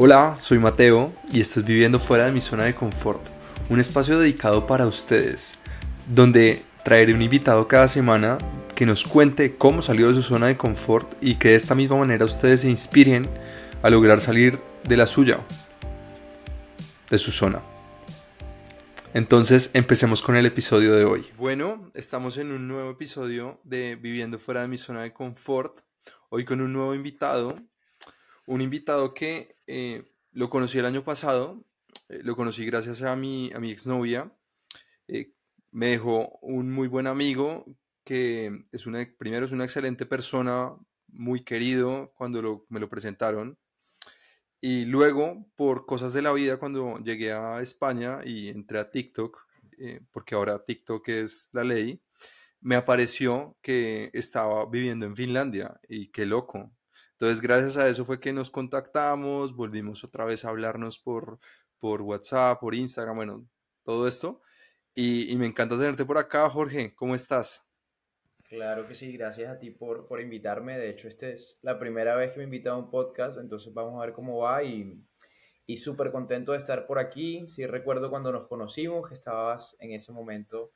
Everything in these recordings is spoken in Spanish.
Hola, soy Mateo y esto es Viviendo fuera de mi zona de confort, un espacio dedicado para ustedes, donde traeré un invitado cada semana que nos cuente cómo salió de su zona de confort y que de esta misma manera ustedes se inspiren a lograr salir de la suya, de su zona. Entonces, empecemos con el episodio de hoy. Bueno, estamos en un nuevo episodio de Viviendo fuera de mi zona de confort, hoy con un nuevo invitado, un invitado que eh, lo conocí el año pasado, eh, lo conocí gracias a mi, a mi exnovia, eh, me dejó un muy buen amigo que es una, primero es una excelente persona, muy querido cuando me lo presentaron, y luego, por cosas de la vida, cuando llegué a España y entré a TikTok, porque ahora TikTok es la ley, me apareció que estaba viviendo en Finlandia y qué loco. Entonces, gracias a eso fue que nos contactamos, volvimos otra vez a hablarnos por, por WhatsApp, por Instagram, bueno, todo esto. Y, y me encanta tenerte por acá, Jorge. ¿Cómo estás? Claro que sí, gracias a ti por, por invitarme. De hecho, esta es la primera vez que me invitas a un podcast, entonces vamos a ver cómo va y, y súper contento de estar por aquí. Sí recuerdo cuando nos conocimos que estabas en ese momento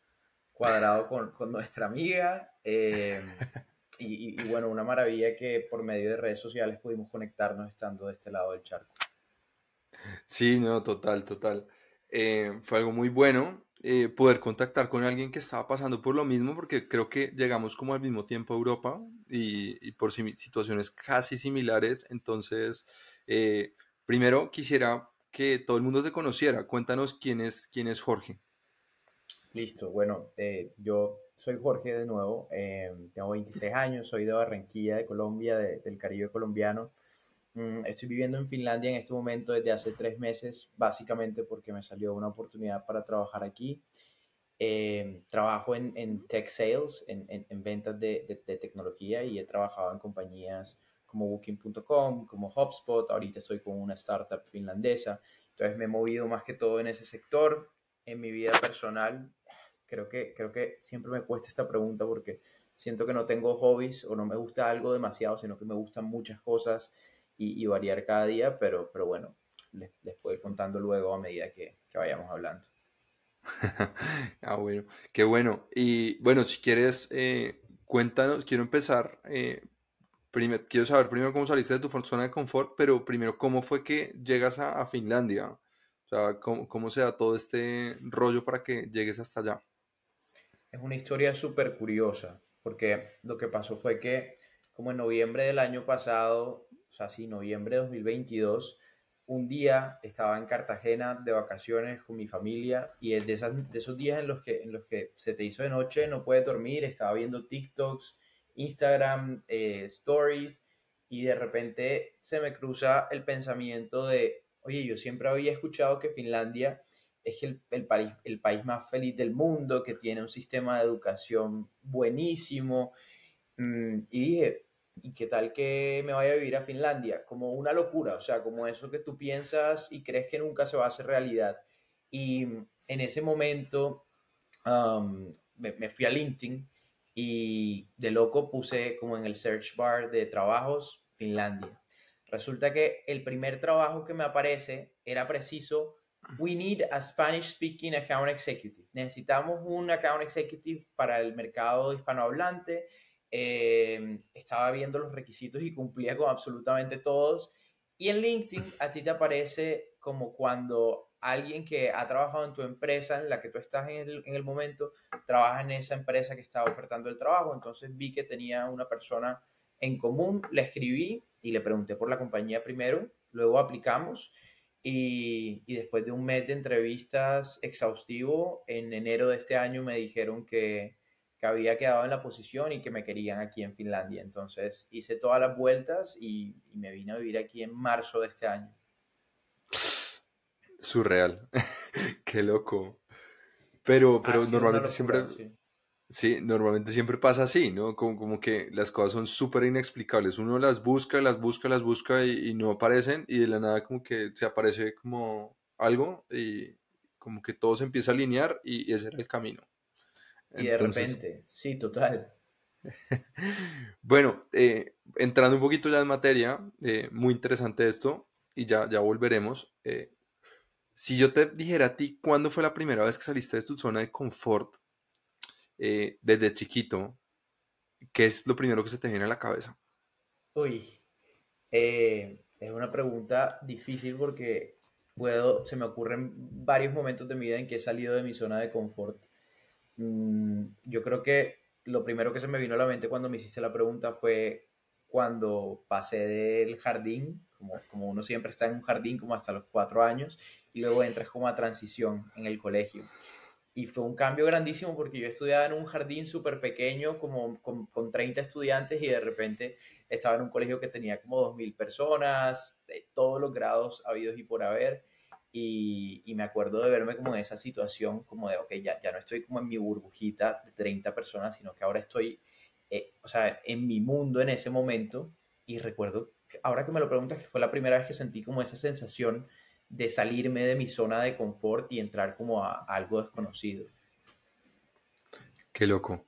cuadrado con, con nuestra amiga. Eh, y, y, bueno, una maravilla que por medio de redes sociales pudimos conectarnos estando de este lado del charco. Sí, no, total, total. Eh, fue algo muy bueno. Eh, poder contactar con alguien que estaba pasando por lo mismo, porque creo que llegamos como al mismo tiempo a Europa y, por situaciones casi similares. Entonces, eh, primero quisiera que todo el mundo te conociera. Cuéntanos quién es, quién es Jorge. Listo, bueno, yo soy Jorge de nuevo, tengo 26 años, soy de Barranquilla, de Colombia, del Caribe colombiano. Mm, estoy viviendo en Finlandia en este momento desde hace tres meses, básicamente porque me salió una oportunidad para trabajar aquí. Eh, trabajo en, en, tech sales, en, en, ventas de, de, tecnología y he trabajado en compañías como Booking.com, como HubSpot. Ahorita estoy con una startup finlandesa. Entonces me he movido más que todo en ese sector. En mi vida personal, creo que, creo que siempre me cuesta esta pregunta porque siento que no tengo hobbies o no me gusta algo demasiado, sino que me gustan muchas cosas y, variar cada día, pero, pero bueno, les, les voy contando luego a medida que, que vayamos hablando. ah, bueno, qué bueno. Y bueno, si quieres, eh, cuéntanos, quiero empezar, eh, primero, quiero saber primero cómo saliste de tu zona de confort, pero primero, ¿cómo fue que llegas a, a Finlandia? O sea, ¿cómo, ¿cómo, se da todo este rollo para que llegues hasta allá? Es una historia súper curiosa, porque lo que pasó fue que como en noviembre del año pasado o sea, sí, noviembre de 2022, un día estaba en Cartagena de vacaciones con mi familia y es de, esas, de esos días en los, que, en los que se te hizo de noche, no puedes dormir, estaba viendo TikToks, Instagram, eh, Stories y de repente se me cruza el pensamiento de, oye, yo siempre había escuchado que Finlandia es el, el, país, el país más feliz del mundo, que tiene un sistema de educación buenísimo. Mm, y dije, ¿y qué tal que me vaya a vivir a Finlandia? Como una locura, o sea, como eso que tú piensas y crees que nunca se va a hacer realidad. Y en ese momento me, fui a LinkedIn y de loco puse como en el search bar de trabajos Finlandia. Resulta que el primer trabajo que me aparece era preciso, we need a Spanish speaking account executive. Necesitamos un account executive para el mercado hispanohablante Em, estaba viendo los requisitos y cumplía con absolutamente todos. Y en LinkedIn a ti te aparece como cuando alguien que ha trabajado en tu empresa en la que tú estás en el, en el momento, trabaja en esa empresa que estaba ofertando el trabajo. Entonces vi que tenía una persona en común, le escribí y le pregunté por la compañía primero, luego aplicamos y, y después de un mes de entrevistas exhaustivo, en enero de este año me dijeron que, que había quedado en la posición y que me querían aquí en Finlandia. Entonces hice todas las vueltas y, me vine a vivir aquí en marzo de este año. Surreal. Qué loco. Pero, pero normalmente siempre... Sí. Normalmente siempre pasa así, ¿no? Como, como que las cosas son súper inexplicables. Uno las busca, las busca, las busca y, y, no aparecen y de la nada como que se aparece como algo y como que todo se empieza a alinear y ese era el camino. Y de repente, sí, total. bueno, eh, entrando un poquito ya en materia, eh, muy interesante esto. y ya, ya volveremos. Eh, si yo te dijera a ti, ¿cuándo fue la primera vez que saliste de tu zona de confort eh, desde chiquito? ¿Qué es lo primero que se te viene a la cabeza? Uy, es una pregunta difícil porque puedo, se me ocurren varios momentos de mi vida en que he salido de mi zona de confort. Mm, yo creo que lo primero que se me vino a la mente cuando me hiciste la pregunta fue cuando pasé del jardín, como, como uno siempre está en un jardín como hasta los cuatro años, y luego entras como a transición en el colegio. Y fue un cambio grandísimo porque yo estudiaba en un jardín súper pequeño, como con, con 30 estudiantes, y de repente estaba en un colegio que tenía como 2.000 personas, de todos los grados habidos y por haber. Y, me acuerdo de verme como en esa situación, como de, ok, ya, ya no estoy como en mi burbujita de 30 personas, sino que ahora estoy, eh, o sea, en mi mundo en ese momento. Y recuerdo, ahora que me lo preguntas, que fue la primera vez que sentí como esa sensación de salirme de mi zona de confort y entrar como a, a algo desconocido. Qué loco.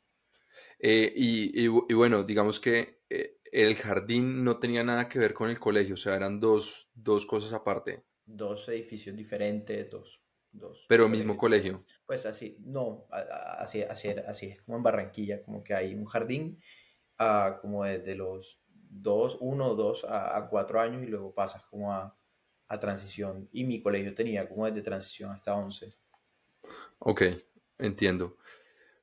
Eh, y, y, y, bueno, digamos que eh, el jardín no tenía nada que ver con el colegio, o sea, eran dos, dos cosas aparte dos edificios diferentes, dos. dos Pero mismo colegio. Pues así, no, así, así, así es como en Barranquilla, como que hay un jardín uh, como desde los dos, uno, dos a, a, cuatro años y luego pasas como a, a, transición. Y mi colegio tenía como desde transición hasta once. Ok, entiendo.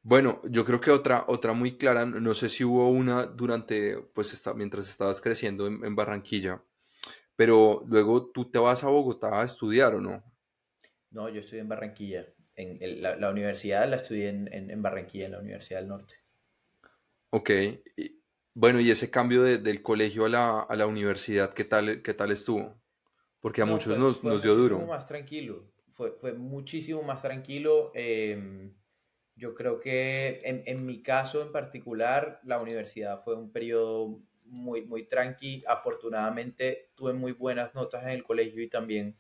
Bueno, yo creo que otra, otra muy clara, no sé si hubo una durante, pues está, mientras estabas creciendo en, en Barranquilla, pero luego tú te vas a Bogotá a estudiar, ¿o no? No, yo estudié en Barranquilla. En el, la, la, universidad la estudié en, en, en, Barranquilla, en la Universidad del Norte. Ok. Y, bueno, y ese cambio de, del colegio a la, a la, universidad, ¿qué tal, qué tal estuvo? Porque a no, muchos fue, nos, fue nos dio duro. Fue más tranquilo. Fue, fue muchísimo más tranquilo. Eh, yo creo que en, en mi caso en particular, la universidad fue un periodo muy, muy tranqui. Afortunadamente tuve muy buenas notas en el colegio y también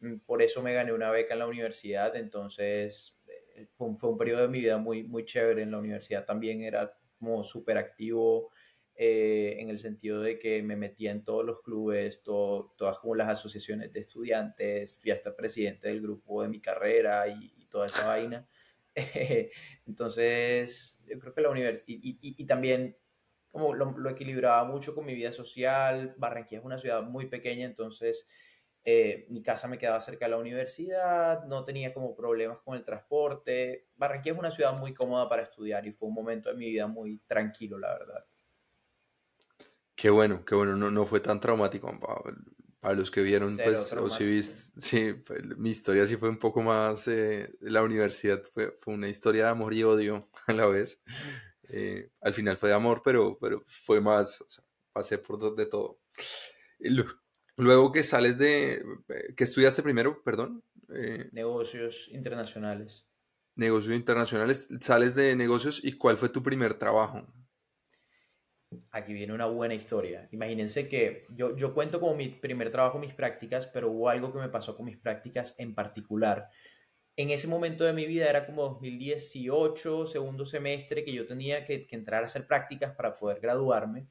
mm, por eso me gané una beca en la universidad. Entonces eh, fue un, fue un periodo de mi vida muy, muy chévere. En la universidad también era como súper activo eh, en el sentido de que me metía en todos los clubes, todo, todas como las asociaciones de estudiantes, fui hasta presidente del grupo de mi carrera y, y toda esa vaina. Entonces, yo creo que la universidad, y, y, y, también como lo, lo, equilibraba mucho con mi vida social. Barranquilla es una ciudad muy pequeña, entonces eh, mi casa me quedaba cerca de la universidad, no tenía como problemas con el transporte. Barranquilla es una ciudad muy cómoda para estudiar y fue un momento de mi vida muy tranquilo, la verdad. Qué bueno, qué bueno, no, no fue tan traumático. Para los que vieron, Cero pues, o si viste, sí, pues, mi historia sí fue un poco más, eh, la universidad fue, fue una historia de amor y odio a la vez. Eh, al final fue de amor, pero, pero fue más, o sea, pasé por de todo. Luego que sales de, ¿qué estudiaste primero, perdón? Eh, negocios internacionales. Negocios internacionales, sales de negocios y ¿cuál fue tu primer trabajo? Aquí viene una buena historia. Imagínense que yo, yo cuento como mi primer trabajo, mis prácticas, pero hubo algo que me pasó con mis prácticas en particular en ese momento de mi vida era como 2018, segundo semestre, que yo tenía que, entrar a hacer prácticas para poder graduarme.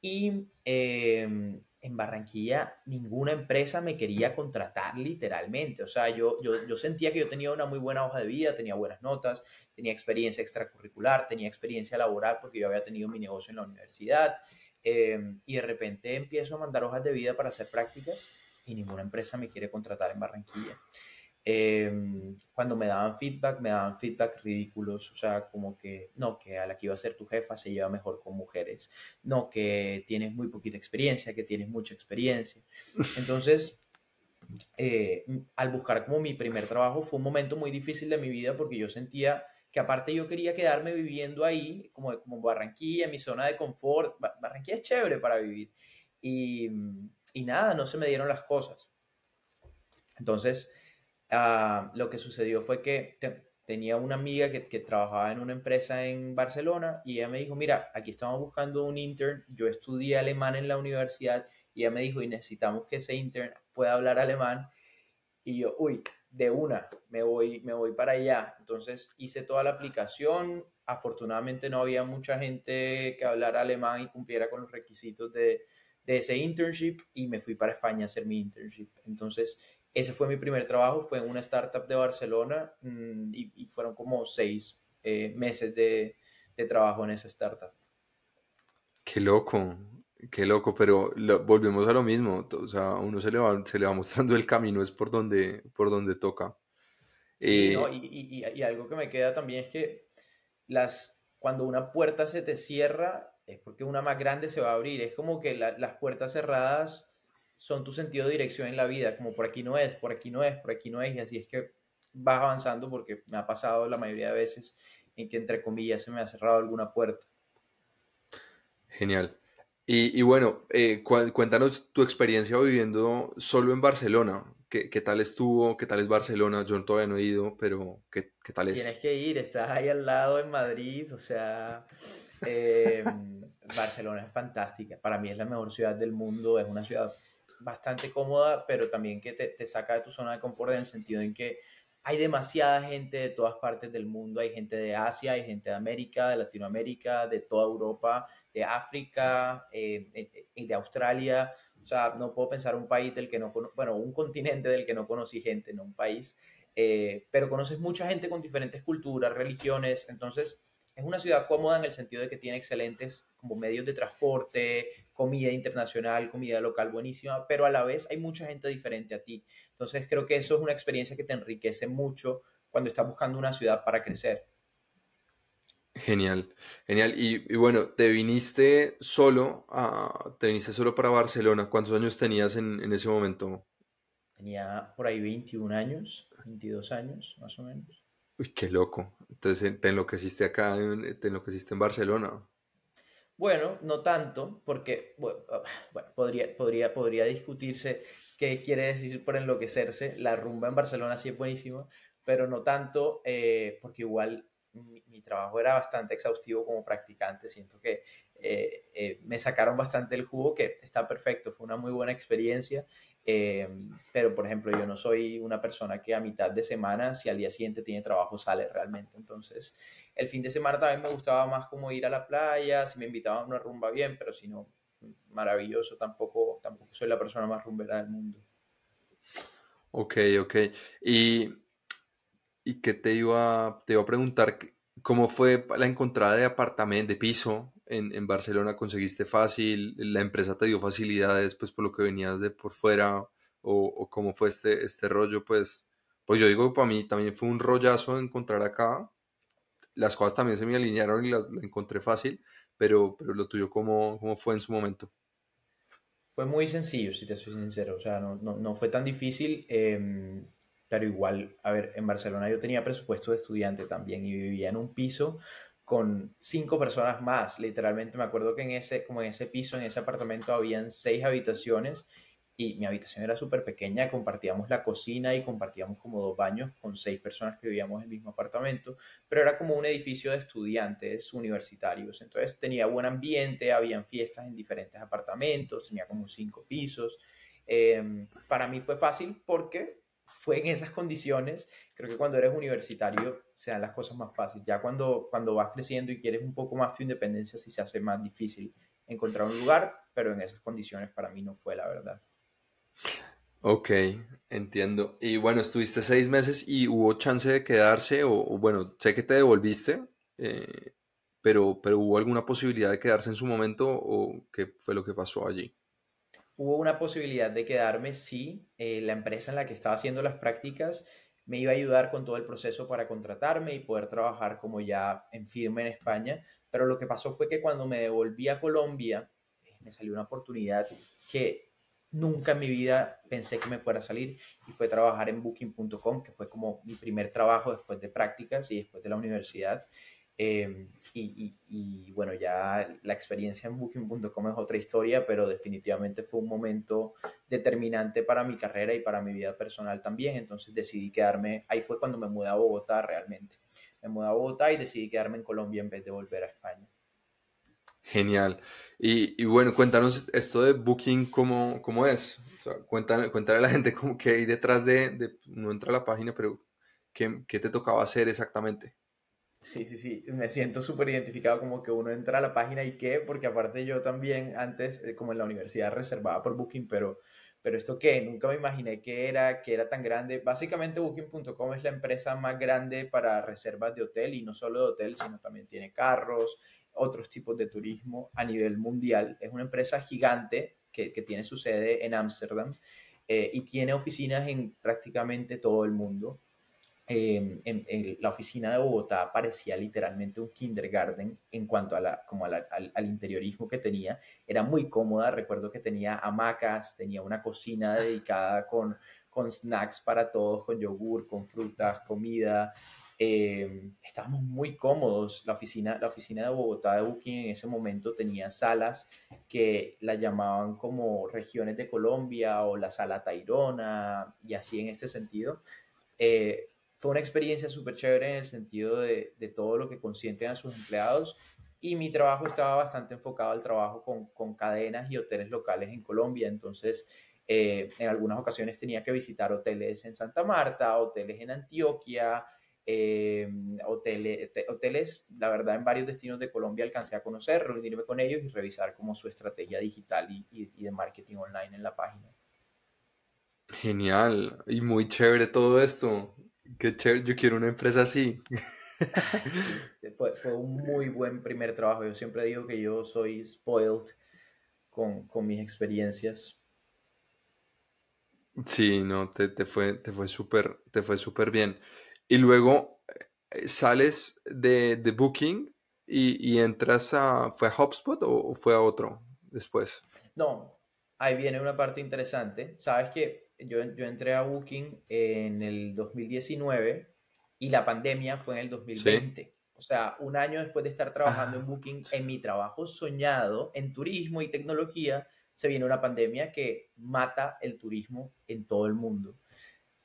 Y eh, en Barranquilla ninguna empresa me quería contratar literalmente. O sea, yo, yo, yo sentía que yo tenía una muy buena hoja de vida, tenía buenas notas, tenía experiencia extracurricular, tenía experiencia laboral porque yo había tenido mi negocio en la universidad. Eh, y de repente empiezo a mandar hojas de vida para hacer prácticas y ninguna empresa me quiere contratar en Barranquilla eh, cuando me daban feedback, me daban feedback ridículos, o sea, como que, no, que a la que iba a ser tu jefa se lleva mejor con mujeres, no, que tienes muy poquita experiencia, que tienes mucha experiencia. Entonces, eh, al buscar como mi primer trabajo fue un momento muy difícil de mi vida porque yo sentía que aparte yo quería quedarme viviendo ahí, como, como Barranquilla, mi zona de confort, Barranquilla es chévere para vivir. Y, y nada, no se me dieron las cosas. Entonces, Uh, lo que sucedió fue que te, tenía una amiga que, que, trabajaba en una empresa en Barcelona y ella me dijo, mira, aquí estamos buscando un intern, yo estudié alemán en la universidad y ella me dijo, y necesitamos que ese intern pueda hablar alemán. Y yo, uy, de una, me voy, me voy para allá. Entonces hice toda la aplicación, afortunadamente no había mucha gente que hablara alemán y cumpliera con los requisitos de, de ese internship y me fui para España a hacer mi internship. Entonces, ese fue mi primer trabajo, fue en una startup de Barcelona mm, y, fueron como seis eh, meses de, de trabajo en esa startup. Qué loco, qué loco, pero volvemos a lo mismo, o sea, uno se le va, se le va mostrando el camino, es por donde, por donde toca. Sí, no, eh, y, y, algo que me queda también es que las, cuando una puerta se te cierra, es porque una más grande se va a abrir, es como que las puertas cerradas son tu sentido de dirección en la vida, como por aquí no es, por aquí no es, por aquí no es, y así es que vas avanzando porque me ha pasado la mayoría de veces en que entre comillas se me ha cerrado alguna puerta. Genial. Y, bueno, eh, cuéntanos tu experiencia viviendo solo en Barcelona. ¿Qué, ¿Qué, tal estuvo? ¿Qué tal es Barcelona? Yo todavía no he ido, pero ¿qué, qué tal es? Tienes que ir, estás ahí al lado en Madrid, o sea, eh, Barcelona es fantástica. Para mí es la mejor ciudad del mundo, es una ciudad bastante cómoda, pero también que te, te saca de tu zona de confort en el sentido en que hay demasiada gente de todas partes del mundo, hay gente de Asia, hay gente de América, de Latinoamérica, de toda Europa, de África, eh, eh, eh, de Australia. O sea, no puedo pensar un país del que no conozco, bueno, un continente del que no conocí gente, no un país, pero conoces mucha gente con diferentes culturas, religiones, entonces es una ciudad cómoda en el sentido de que tiene excelentes como medios de transporte, comida internacional, comida local buenísima, pero a la vez hay mucha gente diferente a ti. Entonces creo que eso es una experiencia que te enriquece mucho cuando estás buscando una ciudad para crecer. Genial, genial. Y, bueno, te viniste solo, a, te viniste solo para Barcelona. ¿Cuántos años tenías en, en ese momento? Tenía por ahí 21 años, 22 años más o menos. Uy, qué loco. Entonces te enloqueciste acá, te enloqueciste en Barcelona. Bueno, no tanto, porque ah, bueno, podría, podría, podría discutirse qué quiere decir por enloquecerse. La rumba en Barcelona sí es buenísima, pero no tanto, eh, porque igual mi, trabajo era bastante exhaustivo como practicante. Siento que eh, eh, me sacaron bastante el jugo, que está perfecto, fue una muy buena experiencia eh, pero, por ejemplo, yo no soy una persona que a mitad de semana, si al día siguiente tiene trabajo, sale realmente. Entonces, el fin de semana también me gustaba más como ir a la playa, si me invitaban a una rumba bien, pero si no, maravilloso, tampoco, tampoco soy la persona más rumbera del mundo. Ok, ok. Y, y que te iba, te iba a preguntar, ¿cómo fue la encontrada de apartamento, de piso en, Barcelona conseguiste fácil, la empresa te dio facilidades pues por lo que venías de por fuera o, cómo fue este, este rollo, pues, pues yo digo para mí también fue un rollazo encontrar acá, las cosas también se me alinearon y las, encontré fácil, pero, pero lo tuyo ¿cómo, cómo fue en su momento? Fue muy sencillo, si te soy sincero, o sea, no, no, fue tan difícil, em, pero igual, a ver, en Barcelona yo tenía presupuesto de estudiante también y vivía en un piso con cinco personas más. Literalmente me acuerdo que en ese, como en ese piso, en ese apartamento, habían seis habitaciones y mi habitación era súper pequeña, compartíamos la cocina y compartíamos como dos baños con seis personas que vivíamos en el mismo apartamento, pero era como un edificio de estudiantes universitarios, entonces tenía buen ambiente, habían fiestas en diferentes apartamentos, tenía como cinco pisos. Em, para mí fue fácil porque fue en esas condiciones. Creo que cuando eres universitario se dan las cosas más fáciles. Ya cuando, cuando vas creciendo y quieres un poco más tu independencia, sí se hace más difícil encontrar un lugar, pero en esas condiciones para mí no fue la verdad. Ok, entiendo. Y bueno, estuviste seis meses y hubo chance de quedarse, o, bueno, sé que te devolviste, eh, pero, pero hubo alguna posibilidad de quedarse en su momento, o qué fue lo que pasó allí? Hubo una posibilidad de quedarme si eh, la empresa en la que estaba haciendo las prácticas me iba a ayudar con todo el proceso para contratarme y poder trabajar como ya en firme en España. Pero lo que pasó fue que cuando me devolví a Colombia, eh, me salió una oportunidad que nunca en mi vida pensé que me fuera a salir y fue trabajar en booking.com, que fue como mi primer trabajo después de prácticas y después de la universidad. Em, y, bueno, ya la experiencia en booking.com es otra historia, pero definitivamente fue un momento determinante para mi carrera y para mi vida personal también. Entonces decidí quedarme, ahí fue cuando me mudé a Bogotá realmente. Me mudé a Bogotá y decidí quedarme en Colombia en vez de volver a España. Genial. Y, bueno, cuéntanos esto de Booking, ¿cómo, cómo es? O cuéntale, a la gente cómo que hay detrás de, no entra la página, pero ¿qué, qué te tocaba hacer exactamente? Sí, sí, sí, me siento súper identificado como que uno entra a la página y qué, porque aparte yo también antes, eh, como en la universidad, reservaba por Booking, pero, pero esto qué, nunca me imaginé que era, que era tan grande. Básicamente Booking.com es la empresa más grande para reservas de hotel y no solo de hotel, sino también tiene carros, otros tipos de turismo a nivel mundial. Es una empresa gigante que, que tiene su sede en Ámsterdam eh, y tiene oficinas en prácticamente todo el mundo. Em, en, la oficina de Bogotá parecía literalmente un kindergarten en cuanto a la, como al, al, interiorismo que tenía. Era muy cómoda, recuerdo que tenía hamacas, tenía una cocina dedicada con, con snacks para todos, con yogur, con frutas, comida. Eh, estábamos muy cómodos. La oficina, la oficina de Bogotá de Booking en ese momento tenía salas que la llamaban como regiones de Colombia o la sala Tairona y así en este sentido. Eh, fue una experiencia súper chévere en el sentido de, de, todo lo que consienten a sus empleados y mi trabajo estaba bastante enfocado al trabajo con, con cadenas y hoteles locales en Colombia, entonces eh, en algunas ocasiones tenía que visitar hoteles en Santa Marta, hoteles en Antioquia, eh, hoteles, hoteles, la verdad en varios destinos de Colombia alcancé a conocer, reunirme con ellos y revisar como su estrategia digital y, y, y de marketing online en la página. Genial y muy chévere todo esto. Qué chévere, yo quiero una empresa así. fue, fue, un muy buen primer trabajo. Yo siempre digo que yo soy spoiled con, con mis experiencias. Sí, no, te, te fue, te fue súper, te fue súper bien. Y luego eh, sales de, de Booking y, y, entras a, ¿fue a HubSpot o, o fue a otro después? No, ahí viene una parte interesante. Sabes que yo, yo entré a Booking en el 2019 y la pandemia fue en el 2020. ¿Sí? O sea, un año después de estar trabajando ah. en Booking, en mi trabajo soñado en turismo y tecnología, se viene una pandemia que mata el turismo en todo el mundo.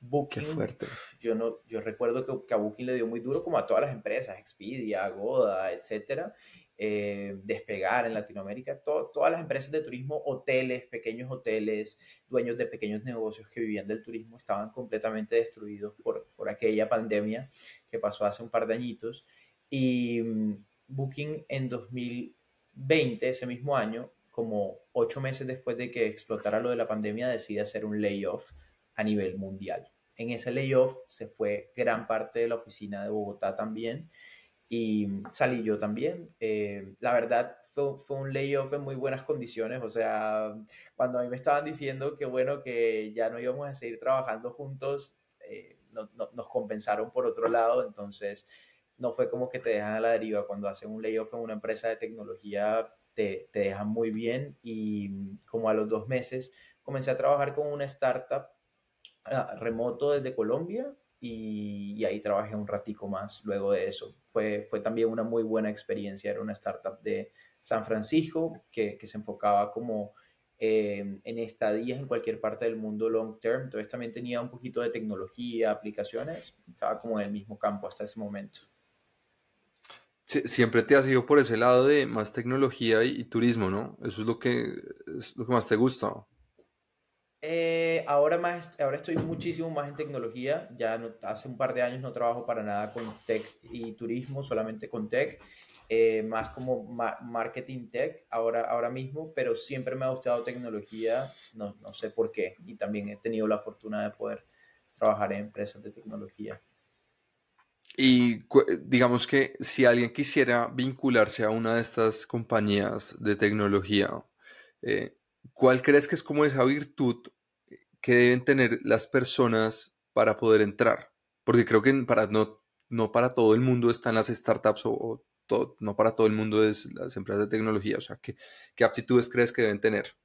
Booking, Qué fuerte. Yo, no, yo recuerdo que, que, a Booking le dio muy duro como a todas las empresas, Expedia, Goda, etcétera, eh, despegar en Latinoamérica, to, todas las empresas de turismo, hoteles, pequeños hoteles, dueños de pequeños negocios que vivían del turismo estaban completamente destruidos por, por aquella pandemia que pasó hace un par de añitos. Y um, Booking en 2020, ese mismo año, como ocho meses después de que explotara lo de la pandemia, decide hacer un layoff a nivel mundial. En ese layoff se fue gran parte de la oficina de Bogotá también y salí yo también. Eh, la verdad fue, fue, un layoff en muy buenas condiciones, o sea, cuando a mí me estaban diciendo que bueno, que ya no íbamos a seguir trabajando juntos, eh, no, no, nos compensaron por otro lado, entonces no fue como que te dejan a la deriva cuando hacen un layoff en una empresa de tecnología. Te, te dejan muy bien y como a los dos meses comencé a trabajar con una startup uh, remoto desde Colombia y, y, ahí trabajé un ratico más luego de eso. Fue, fue también una muy buena experiencia, era una startup de San Francisco que, que se enfocaba como eh, en estadías en cualquier parte del mundo long term, entonces también tenía un poquito de tecnología, aplicaciones, estaba como en el mismo campo hasta ese momento. Siempre te has ido por ese lado de más tecnología y, y turismo, ¿no? Eso es lo que, es lo que más te gusta. Eh, ahora, más, ahora estoy muchísimo más en tecnología. Ya no, hace un par de años no trabajo para nada con tech y turismo, solamente con tech. Eh, más como ma marketing tech ahora, ahora mismo, pero siempre me ha gustado tecnología, no, no sé por qué. Y también he tenido la fortuna de poder trabajar en empresas de tecnología. Y digamos que si alguien quisiera vincularse a una de estas compañías de tecnología, eh, ¿cuál crees que es como esa virtud que deben tener las personas para poder entrar? Porque creo que para, no, no para todo el mundo están las startups o, o todo, no para todo el mundo es las empresas de tecnología. O sea, ¿qué, ¿qué aptitudes crees que deben tener?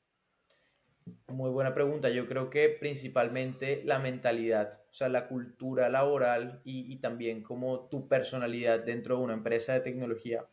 Muy buena pregunta. Yo creo que principalmente la mentalidad, o sea, la cultura laboral y, y también como tu personalidad dentro de una empresa de tecnología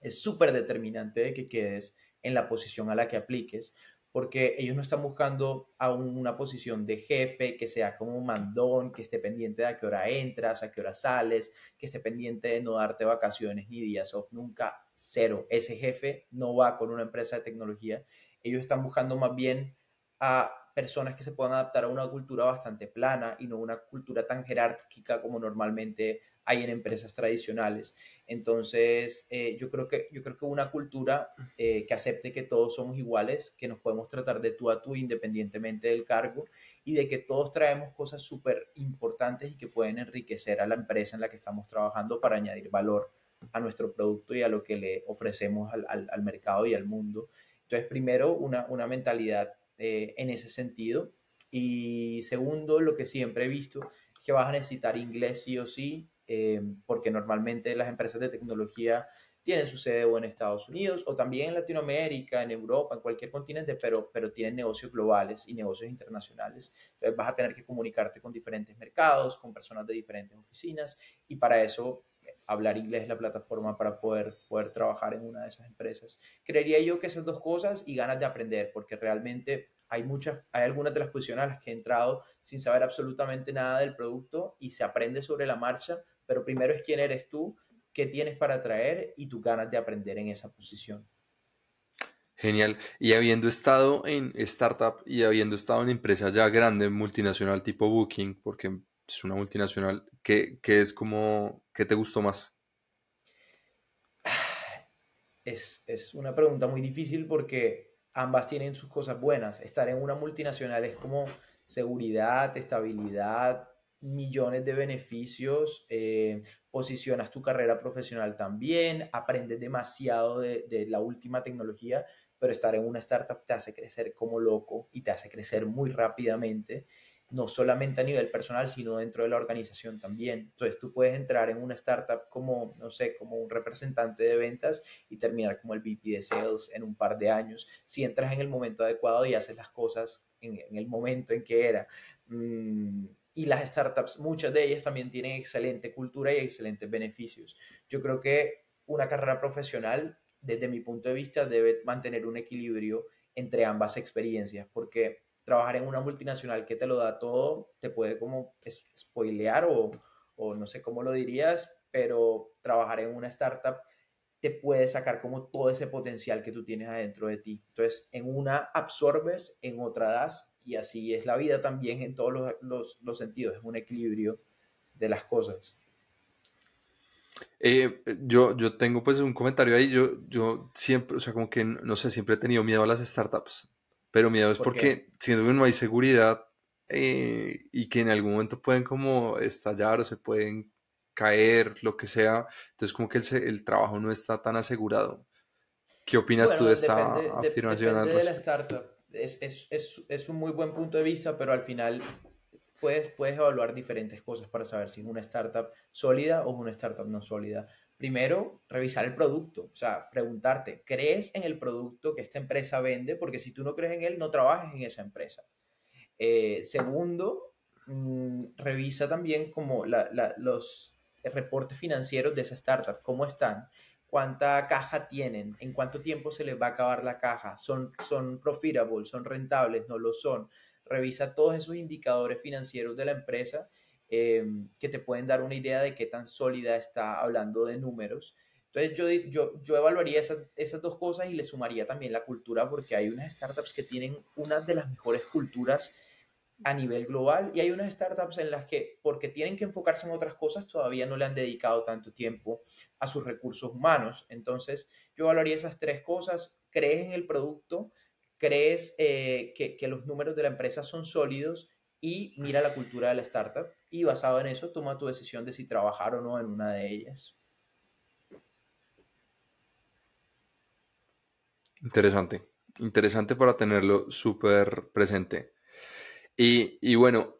es súper determinante de que quedes en la posición a la que apliques, porque ellos no están buscando a una posición de jefe que sea como un mandón, que esté pendiente de a qué hora entras, a qué hora sales, que esté pendiente de no darte vacaciones ni días off, nunca cero. Ese jefe no va con una empresa de tecnología. Ellos están buscando más bien a personas que se puedan adaptar a una cultura bastante plana y no una cultura tan jerárquica como normalmente hay en empresas tradicionales. Entonces, eh, yo, creo que, yo creo que una cultura eh, que acepte que todos somos iguales, que nos podemos tratar de tú a tú independientemente del cargo y de que todos traemos cosas súper importantes y que pueden enriquecer a la empresa en la que estamos trabajando para añadir valor a nuestro producto y a lo que le ofrecemos al, al, mercado y al mundo. Entonces, primero, una, una mentalidad eh, en ese sentido. Y segundo, lo que siempre he visto es que vas a necesitar inglés sí o sí, eh, porque normalmente las empresas de tecnología tienen su sede o en Estados Unidos o también en Latinoamérica, en Europa, en cualquier continente, pero, pero tienen negocios globales y negocios internacionales. Entonces vas a tener que comunicarte con diferentes mercados, con personas de diferentes oficinas y para eso hablar inglés es la plataforma para poder, poder trabajar en una de esas empresas. Creería yo que esas dos cosas y ganas de aprender, porque realmente hay muchas, hay algunas de las posiciones a las que he entrado sin saber absolutamente nada del producto y se aprende sobre la marcha, pero primero es quién eres tú, qué tienes para traer y tus ganas de aprender en esa posición. Genial. Y habiendo estado en startup y habiendo estado en empresa ya grande, multinacional tipo Booking, porque es una multinacional, ¿qué, es como, qué te gustó más? Es, es, una pregunta muy difícil porque ambas tienen sus cosas buenas. Estar en una multinacional es como seguridad, estabilidad, millones de beneficios, eh, posicionas tu carrera profesional también, aprendes demasiado de, la última tecnología, pero estar en una startup te hace crecer como loco y te hace crecer muy rápidamente, no solamente a nivel personal, sino dentro de la organización también. Entonces tú puedes entrar en una startup como, no sé, como un representante de ventas y terminar como el VP de sales en un par de años, si entras en el momento adecuado y haces las cosas en, el momento en que era. Mm, y las startups, muchas de ellas también tienen excelente cultura y excelentes beneficios. Yo creo que una carrera profesional, desde mi punto de vista, debe mantener un equilibrio entre ambas experiencias, porque trabajar en una multinacional que te lo da todo, te puede como spoilear o, o no sé cómo lo dirías, pero trabajar en una startup te puede sacar como todo ese potencial que tú tienes adentro de ti. Entonces, en una absorbes, en otra das y así es la vida también en todos los, sentidos, es un equilibrio de las cosas. Eh, yo, yo tengo pues un comentario ahí, yo, yo siempre, o sea, como que, no sé, siempre he tenido miedo a las startups, pero miedo es porque siento que no hay seguridad eh, y que en algún momento pueden como estallar o se pueden caer, lo que sea, entonces como que el, el trabajo no está tan asegurado. ¿Qué opinas tú de esta afirmación? Depende de la startup es, es, es, es, un muy buen punto de vista, pero al final puedes, puedes evaluar diferentes cosas para saber si es una startup sólida o una startup no sólida. Primero, revisar el producto, o sea, preguntarte, ¿crees en el producto que esta empresa vende? Porque si tú no crees en él, no trabajes en esa empresa. Eh, segundo, mm, revisa también como la, la, los reportes financieros de esa startup, cómo están cuánta caja tienen, en cuánto tiempo se les va a acabar la caja, son, son profitable, son rentables, no lo son. Revisa todos esos indicadores financieros de la empresa eh, que te pueden dar una idea de qué tan sólida está hablando de números. Entonces yo, yo, yo evaluaría esas, esas dos cosas y le sumaría también la cultura porque hay unas startups que tienen una de las mejores culturas a nivel global y hay unas startups en las que, porque tienen que enfocarse en otras cosas, todavía no le han dedicado tanto tiempo a sus recursos humanos. Entonces, yo valoraría esas tres cosas. ¿Crees en el producto? ¿Crees eh, que, que, los números de la empresa son sólidos? Y mira la cultura de la startup y basado en eso toma tu decisión de si trabajar o no en una de ellas. Interesante, interesante para tenerlo súper presente. Y, bueno,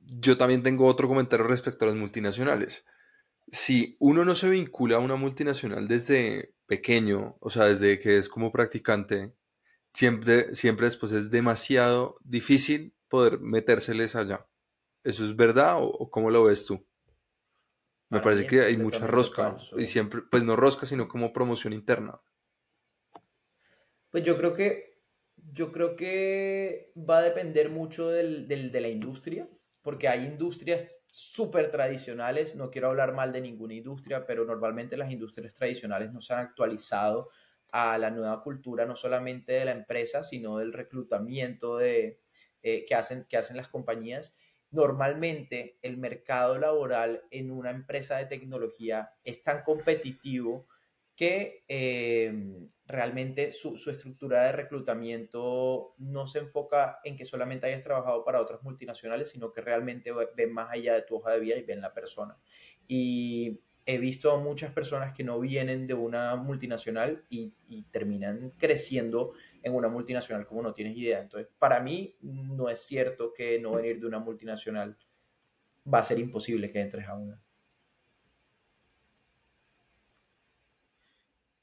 yo también tengo otro comentario respecto a las multinacionales. Si uno no se vincula a una multinacional desde pequeño, o sea, desde que es como practicante, siempre, siempre después es demasiado difícil poder metérseles allá. ¿Eso es verdad o, cómo lo ves tú? Me parece que hay mucha rosca y siempre, pues no rosca, sino como promoción interna. Pues yo creo que yo creo que va a depender mucho del, de la industria, porque hay industrias súper tradicionales, no quiero hablar mal de ninguna industria, pero normalmente las industrias tradicionales no se han actualizado a la nueva cultura, no solamente de la empresa, sino del reclutamiento de, eh, que, hacen, que hacen las compañías. Normalmente el mercado laboral en una empresa de tecnología es tan competitivo que eh, realmente su, estructura de reclutamiento no se enfoca en que solamente hayas trabajado para otras multinacionales, sino que realmente ven más allá de tu hoja de vida y ven la persona. Y he visto muchas personas que no vienen de una multinacional y, terminan creciendo en una multinacional como no tienes idea. Entonces, para mí no es cierto que no venir de una multinacional va a ser imposible que entres a una.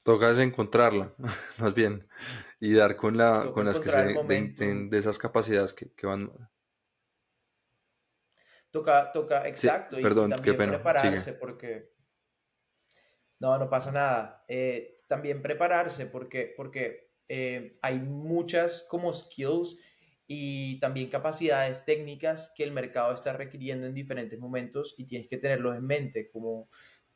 Toca encontrarla, más bien, y dar con, la, con las que se ven de esas capacidades que, van. Toca, toca, exacto. perdón, y también qué pena. prepararse porque. No, no pasa nada. Eh, también prepararse porque, porque eh, hay muchas como skills y también capacidades técnicas que el mercado está requiriendo en diferentes momentos y tienes que tenerlos en mente, como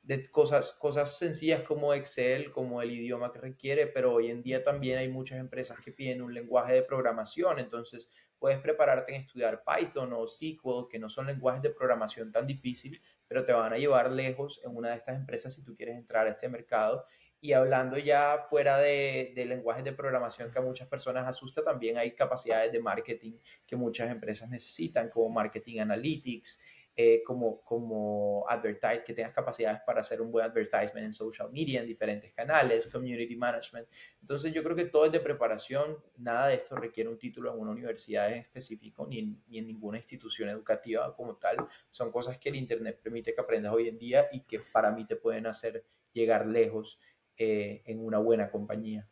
de cosas, cosas sencillas como Excel, como el idioma que requiere, pero hoy en día también hay muchas empresas que piden un lenguaje de programación, entonces puedes prepararte en estudiar Python o SQL, que no son lenguajes de programación tan difíciles, pero te van a llevar lejos en una de estas empresas si tú quieres entrar a este mercado. Y hablando ya fuera de, de lenguajes de programación que a muchas personas asusta, también hay capacidades de marketing que muchas empresas necesitan, como marketing analytics, eh, como, como advertise, que tengas capacidades para hacer un buen advertisement en social media, en diferentes canales, community management. Entonces yo creo que todo es de preparación, nada de esto requiere un título en una universidad en específico, ni en, ni en ninguna institución educativa como tal. Son cosas que el Internet permite que aprendas hoy en día y que para mí te pueden hacer llegar lejos eh, en una buena compañía.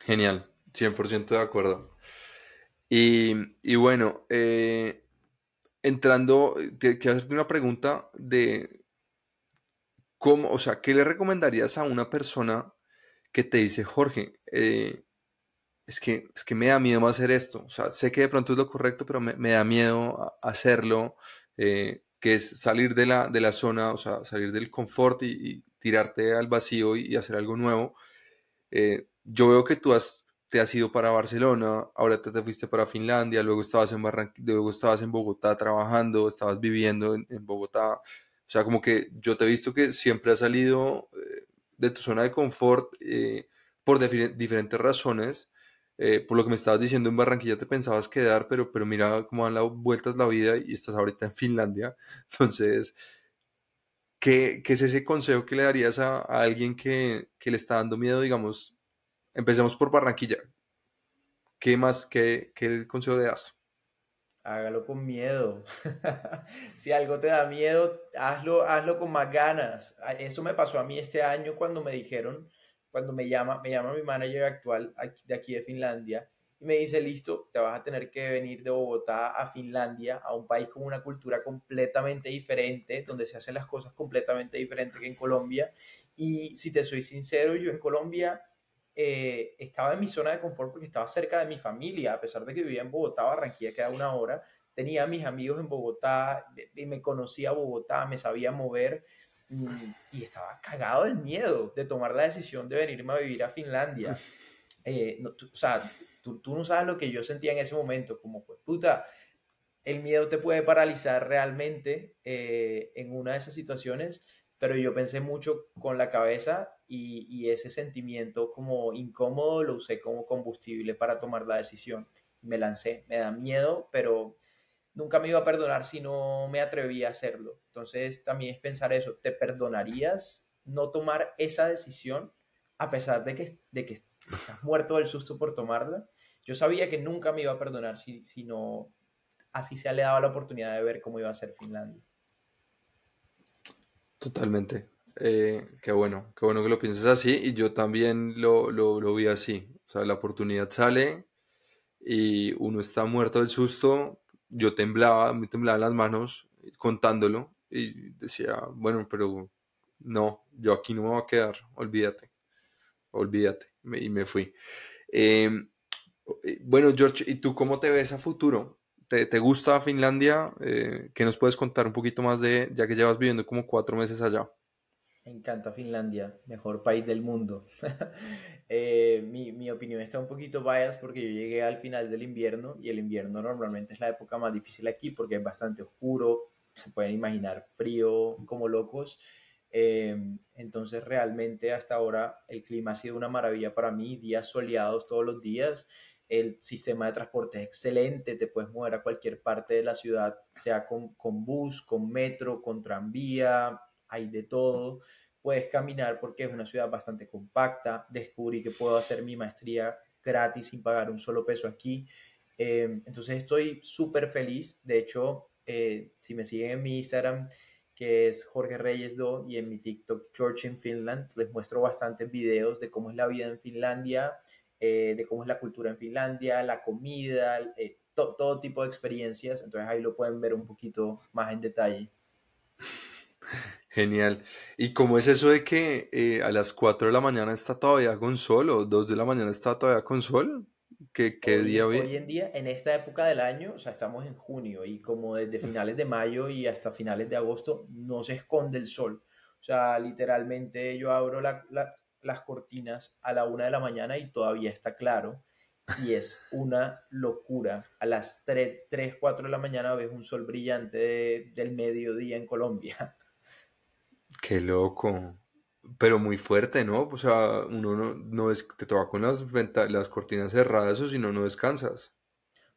Genial, 100% de acuerdo. Y, y bueno, eh, entrando, te quiero hacerte una pregunta de cómo, o sea, ¿qué le recomendarías a una persona que te dice, Jorge, eh, es, que, es que me da miedo hacer esto? O sea, sé que de pronto es lo correcto, pero me, da miedo hacerlo, eh, que es salir de la, de la zona, o sea, salir del confort y, tirarte al vacío y, hacer algo nuevo. Eh, yo veo que tú has te has ido para Barcelona, ahora te, te fuiste para Finlandia, luego estabas en luego estabas en Bogotá trabajando, estabas viviendo en, Bogotá. O sea, como que yo te he visto que siempre has salido eh, de tu zona de confort eh, por diferentes razones. Eh, por lo que me estabas diciendo, en Barranquilla te pensabas quedar, pero, pero mira cómo dan las vueltas la vida y estás ahorita en Finlandia. Entonces, ¿qué, qué es ese consejo que le darías a, a alguien que, que, le está dando miedo, digamos, Empecemos por Barranquilla. ¿Qué más, qué, qué consejo de das? Hágalo con miedo. si algo te da miedo, hazlo, hazlo con más ganas. Eso me pasó a mí este año cuando me dijeron, cuando me llama, me llama mi manager actual de aquí de Finlandia y me dice, listo, te vas a tener que venir de Bogotá a Finlandia, a un país con una cultura completamente diferente, donde se hacen las cosas completamente diferentes que en Colombia. Y si te soy sincero, yo en Colombia eh, estaba en mi zona de confort porque estaba cerca de mi familia, a pesar de que vivía en Bogotá, Barranquilla queda una hora, tenía mis amigos en Bogotá, y me conocía Bogotá, me sabía mover y, estaba cagado del miedo de tomar la decisión de venirme a vivir a Finlandia. Eh, o sea, tú, tú, no sabes lo que yo sentía en ese momento, como pues puta, el miedo te puede paralizar realmente eh, en una de esas situaciones, pero yo pensé mucho con la cabeza y, ese sentimiento como incómodo lo usé como combustible para tomar la decisión. Me lancé, me da miedo, pero nunca me iba a perdonar si no me atrevía a hacerlo. Entonces también es pensar eso, ¿te perdonarías no tomar esa decisión a pesar de que, de que estás muerto del susto por tomarla? Yo sabía que nunca me iba a perdonar si, si no, así se le daba la oportunidad de ver cómo iba a ser Finlandia. Totalmente. Eh, qué bueno, qué bueno que lo pienses así y yo también lo, lo, vi así. O sea, la oportunidad sale y uno está muerto del susto. Yo temblaba, me temblaban las manos contándolo y decía, bueno, pero no, yo aquí no me voy a quedar, olvídate, olvídate. y me fui. Em, eh, bueno, George, ¿y tú cómo te ves a futuro? ¿Te, gusta Finlandia? Eh, ¿Qué nos puedes contar un poquito más de, ya que llevas viviendo como cuatro meses allá? Me encanta Finlandia, mejor país del mundo. Eh, mi, mi, opinión está un poquito bias porque yo llegué al final del invierno y el invierno normalmente es la época más difícil aquí porque es bastante oscuro, se pueden imaginar frío como locos. Eh, entonces realmente hasta ahora el clima ha sido una maravilla para mí, días soleados todos los días el sistema de transporte es excelente, te puedes mover a cualquier parte de la ciudad, sea con, con bus, con metro, con tranvía, hay de todo. Puedes caminar porque es una ciudad bastante compacta. Descubrí que puedo hacer mi maestría gratis sin pagar un solo peso aquí. Eh, entonces estoy súper feliz. De hecho, eh, si me siguen en mi Instagram, que es Jorge Reyes Do, y en mi TikTok, George in Finland, les muestro bastantes videos de cómo es la vida en Finlandia, eh, de cómo es la cultura en Finlandia, la comida, todo tipo de experiencias. Entonces ahí lo pueden ver un poquito más en detalle. Genial. ¿Y cómo es eso de que eh, a las 4 de la mañana está todavía con sol o 2 de la mañana está todavía con sol? ¿Qué, qué día hoy? Hoy en día, en esta época del año, o sea, estamos en junio y como desde finales de mayo y hasta finales de agosto no se esconde el sol. O sea, literalmente yo abro la, las cortinas a la una de la mañana y todavía está claro. Y es una locura. A las 3, 3 4 de la mañana ves un sol brillante del mediodía en Colombia. Qué loco. Pero muy fuerte, ¿no? O sea, uno no, no es, te toca con las, las cortinas cerradas o si no, no descansas.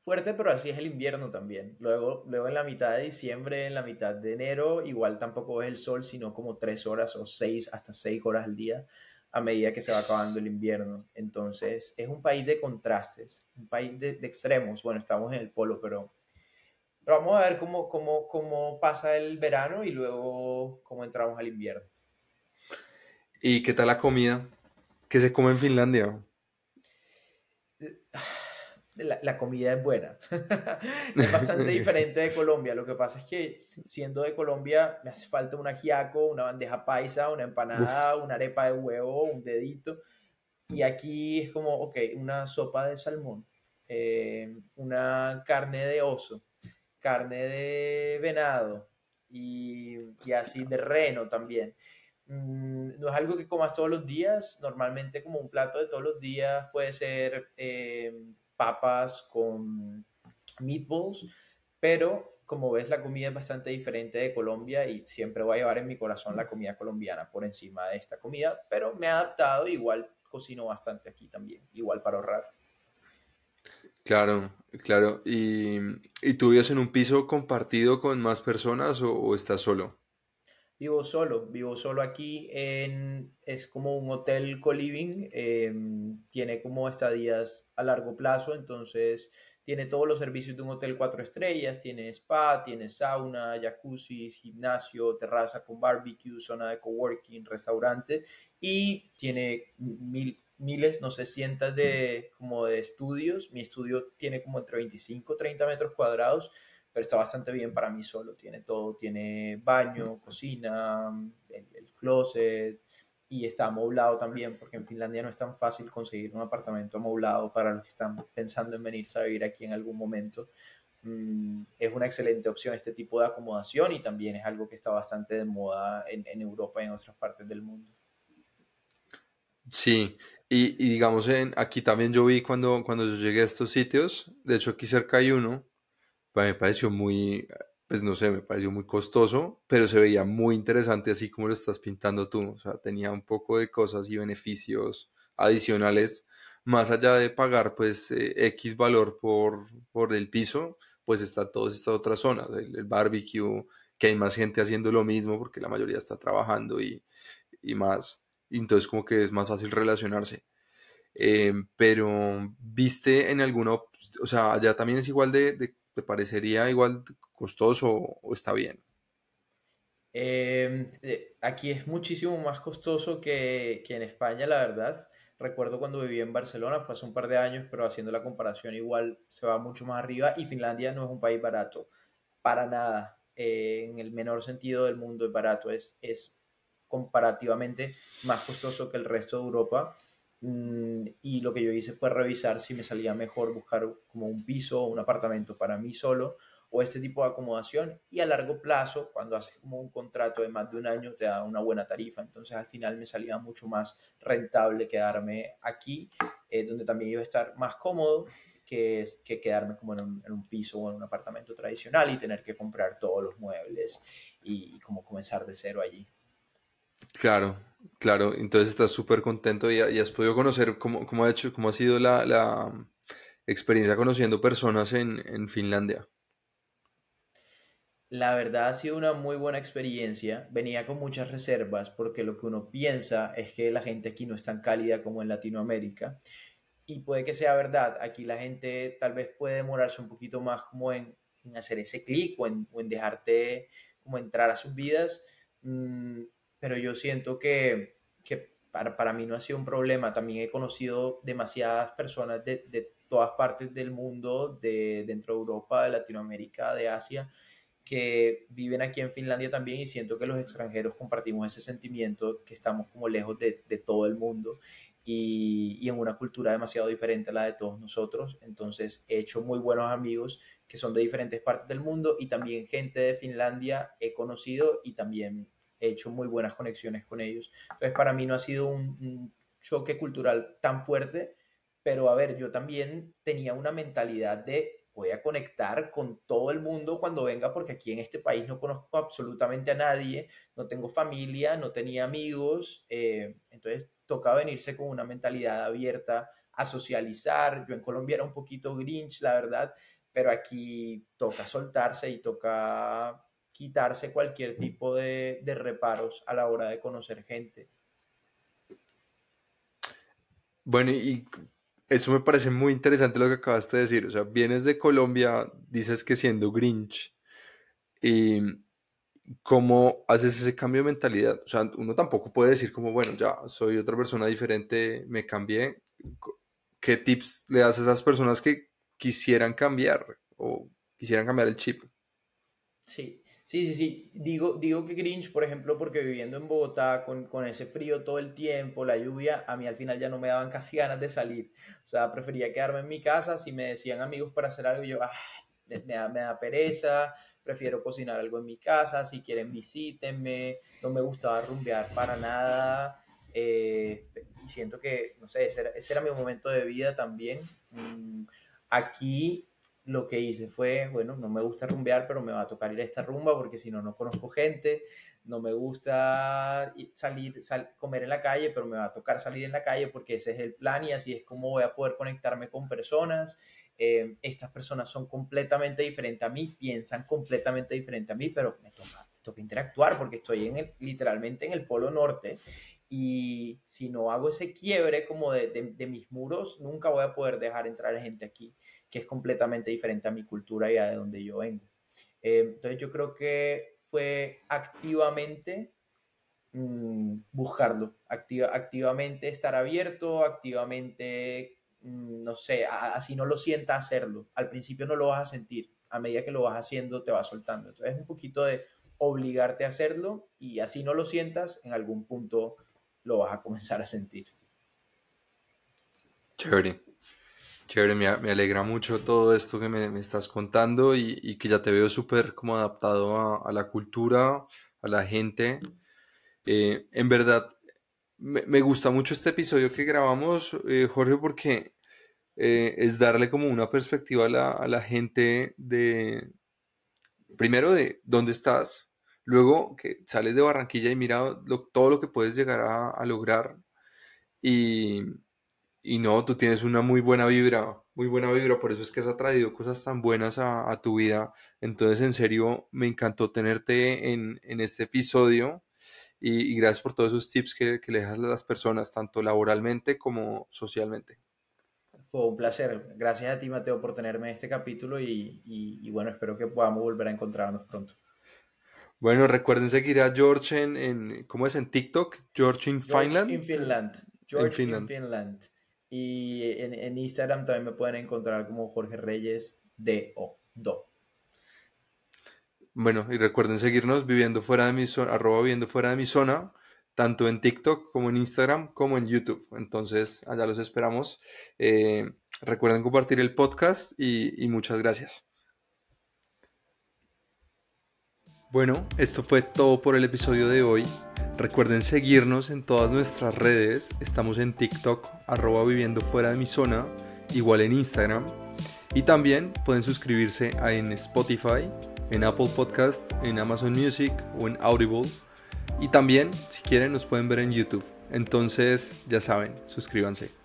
Fuerte, pero así es el invierno también. Luego, luego en la mitad de diciembre, en la mitad de enero, igual tampoco ves el sol, sino como tres horas o seis, hasta seis horas al día a medida que se va acabando el invierno. Entonces, es un país de contrastes, un país de, extremos. Bueno, estamos en el polo, pero, pero vamos a ver cómo, cómo, cómo pasa el verano y luego cómo entramos al invierno. ¿Y qué tal la comida? ¿Qué se come en Finlandia? Eh, la, comida es buena. es bastante diferente de Colombia. Lo que pasa es que siendo de Colombia me hace falta un ajiaco, una bandeja paisa, una empanada, una arepa de huevo, un dedito. Y aquí es como, ok, una sopa de salmón, eh, una carne de oso, carne de venado y, y así de reno también. Mm, no es algo que comas todos los días, normalmente como un plato de todos los días puede ser... Eh, papas con meatballs, pero como ves la comida es bastante diferente de Colombia y siempre voy a llevar en mi corazón la comida colombiana por encima de esta comida, pero me he adaptado, igual cocino bastante aquí también, igual para ahorrar. Claro, claro. ¿Y, y tú vives en un piso compartido con más personas o estás solo? Vivo solo, vivo solo aquí en, es como un hotel co-living, em, tiene como estadías a largo plazo, entonces tiene todos los servicios de un hotel cuatro estrellas, tiene spa, tiene sauna, jacuzzi, gimnasio, terraza con barbecue, zona de coworking, restaurante y tiene mil, miles, no sé, cientos de, como de estudios. Mi estudio tiene como entre 25 30 metros cuadrados pero está bastante bien para mí solo. Tiene todo, tiene baño, cocina, el, closet y está amoblado también, porque en Finlandia no es tan fácil conseguir un apartamento amoblado para los que están pensando en venirse a vivir aquí en algún momento. Mm, es una excelente opción este tipo de acomodación y también es algo que está bastante de moda en, en Europa y en otras partes del mundo. Sí, y, digamos, en, aquí también yo vi cuando, cuando yo llegué a estos sitios, de hecho aquí cerca hay uno, me pareció muy, pues no sé, me pareció muy costoso, pero se veía muy interesante así como lo estás pintando tú. O sea, tenía un poco de cosas y beneficios adicionales, más allá de pagar pues eh, X valor por, por el piso, pues está todas estas otras zonas, el, barbecue, que hay más gente haciendo lo mismo porque la mayoría está trabajando y, y más. Entonces como que es más fácil relacionarse. Eh, pero viste en alguno, o sea, allá también es igual de, de ¿Te parecería igual costoso o está bien? Em, eh, aquí es muchísimo más costoso que, que, en España, la verdad. Recuerdo cuando viví en Barcelona, fue hace un par de años, pero haciendo la comparación igual se va mucho más arriba y Finlandia no es un país barato, para nada. Eh, en el menor sentido del mundo es barato, es, es comparativamente más costoso que el resto de Europa. Mm, y lo que yo hice fue revisar si me salía mejor buscar como un piso o un apartamento para mí solo o este tipo de acomodación y a largo plazo, cuando haces como un contrato de más de un año, te da una buena tarifa. Entonces al final me salía mucho más rentable quedarme aquí, eh, donde también iba a estar más cómodo que, que quedarme como en un, piso o en un apartamento tradicional y tener que comprar todos los muebles y, como comenzar de cero allí. Claro, claro. Entonces estás súper contento y, has podido conocer cómo, cómo, ha hecho, cómo ha sido la, la experiencia conociendo personas en, en Finlandia. La verdad ha sido una muy buena experiencia. Venía con muchas reservas porque lo que uno piensa es que la gente aquí no es tan cálida como en Latinoamérica. Y puede que sea verdad. Aquí la gente tal vez puede demorarse un poquito más como en, hacer ese clic o en, dejarte como entrar a sus vidas. Mm, pero yo siento que, para, para, mí no ha sido un problema. También he conocido demasiadas personas de, de todas partes del mundo, de dentro de Europa, de Latinoamérica, de Asia, que viven aquí en Finlandia también y siento que los extranjeros compartimos ese sentimiento que estamos como lejos de, de todo el mundo y, y, en una cultura demasiado diferente a la de todos nosotros. Entonces he hecho muy buenos amigos que son de diferentes partes del mundo y también gente de Finlandia he conocido y también he hecho muy buenas conexiones con ellos. Entonces para mí no ha sido un, un choque cultural tan fuerte, pero a ver, yo también tenía una mentalidad de voy a conectar con todo el mundo cuando venga, porque aquí en este país no conozco absolutamente a nadie, no tengo familia, no tenía amigos, eh, entonces toca venirse con una mentalidad abierta a socializar. Yo en Colombia era un poquito grinch, la verdad, pero aquí toca soltarse y toca quitarse cualquier tipo de, de reparos a la hora de conocer gente. Bueno, y eso me parece muy interesante lo que acabaste de decir. O sea, vienes de Colombia, dices que siendo Grinch, y cómo haces ese cambio de mentalidad. O sea, uno tampoco puede decir como, bueno, ya soy otra persona diferente, me cambié. ¿Qué tips le das a esas personas que quisieran cambiar o quisieran cambiar el chip? Sí, Sí, sí, sí. Digo, digo que Grinch, por ejemplo, porque viviendo en Bogotá con, con, ese frío todo el tiempo, la lluvia, a mí al final ya no me daban casi ganas de salir. O sea, prefería quedarme en mi casa. Si me decían amigos para hacer algo, yo, ah, me, da, me da pereza, prefiero cocinar algo en mi casa. Si quieren, visítenme. No me gustaba rumbear para nada. Eh, y siento que, no sé, ese era, ese era, mi momento de vida también. Mm, aquí lo que hice fue, bueno, no me gusta rumbear, pero me va a tocar ir a esta rumba porque si no, no conozco gente, no me gusta salir, comer en la calle, pero me va a tocar salir en la calle porque ese es el plan y así es como voy a poder conectarme con personas. Eh, estas personas son completamente diferentes a mí, piensan completamente diferente a mí, pero me toca, toca interactuar porque estoy en el, literalmente en el polo norte y si no hago ese quiebre como de, de mis muros, nunca voy a poder dejar entrar gente aquí que es completamente diferente a mi cultura y a de donde yo vengo. Eh, entonces yo creo que fue activamente mm, buscarlo, activamente estar abierto, activamente, mm, no sé, así no lo sienta hacerlo. Al principio no lo vas a sentir, a medida que lo vas haciendo te va soltando. Entonces es un poquito de obligarte a hacerlo y así no lo sientas, en algún punto lo vas a comenzar a sentir. Chévere. Chévere, me, alegra mucho todo esto que me, estás contando y, que ya te veo súper como adaptado a, la cultura, a la gente. Eh, en verdad, me, gusta mucho este episodio que grabamos, eh, Jorge, porque eh, es darle como una perspectiva a la, gente de, primero de dónde estás, luego que sales de Barranquilla y mira todo lo que puedes llegar a, a lograr y y no, tú tienes una muy buena vibra, muy buena vibra, por eso es que has traído cosas tan buenas a, tu vida. Entonces, en serio, me encantó tenerte en, este episodio y, gracias por todos esos tips que, le dejas a las personas, tanto laboralmente como socialmente. Fue un placer. Gracias a ti, Mateo, por tenerme en este capítulo y, bueno, espero que podamos volver a encontrarnos pronto. Bueno, recuerden seguir a George en, ¿cómo es? En TikTok, George in Finland. In Finland. George In Finland. Y en, Instagram también me pueden encontrar como Jorge Reyes D.O. Do. Bueno, y recuerden seguirnos viviendo fuera de mi zona, arroba viviendo fuera de mi zona, tanto en TikTok como en Instagram como en YouTube. Entonces, allá los esperamos. Eh, recuerden compartir el podcast y muchas gracias. Bueno, esto fue todo por el episodio de hoy. Recuerden seguirnos en todas nuestras redes. Estamos en TikTok, arroba viviendo fuera de mi zona, igual en Instagram. Y también pueden suscribirse en Spotify, en Apple Podcast, en Amazon Music o en Audible. Y también, si quieren, nos pueden ver en YouTube. Entonces, ya saben, suscríbanse.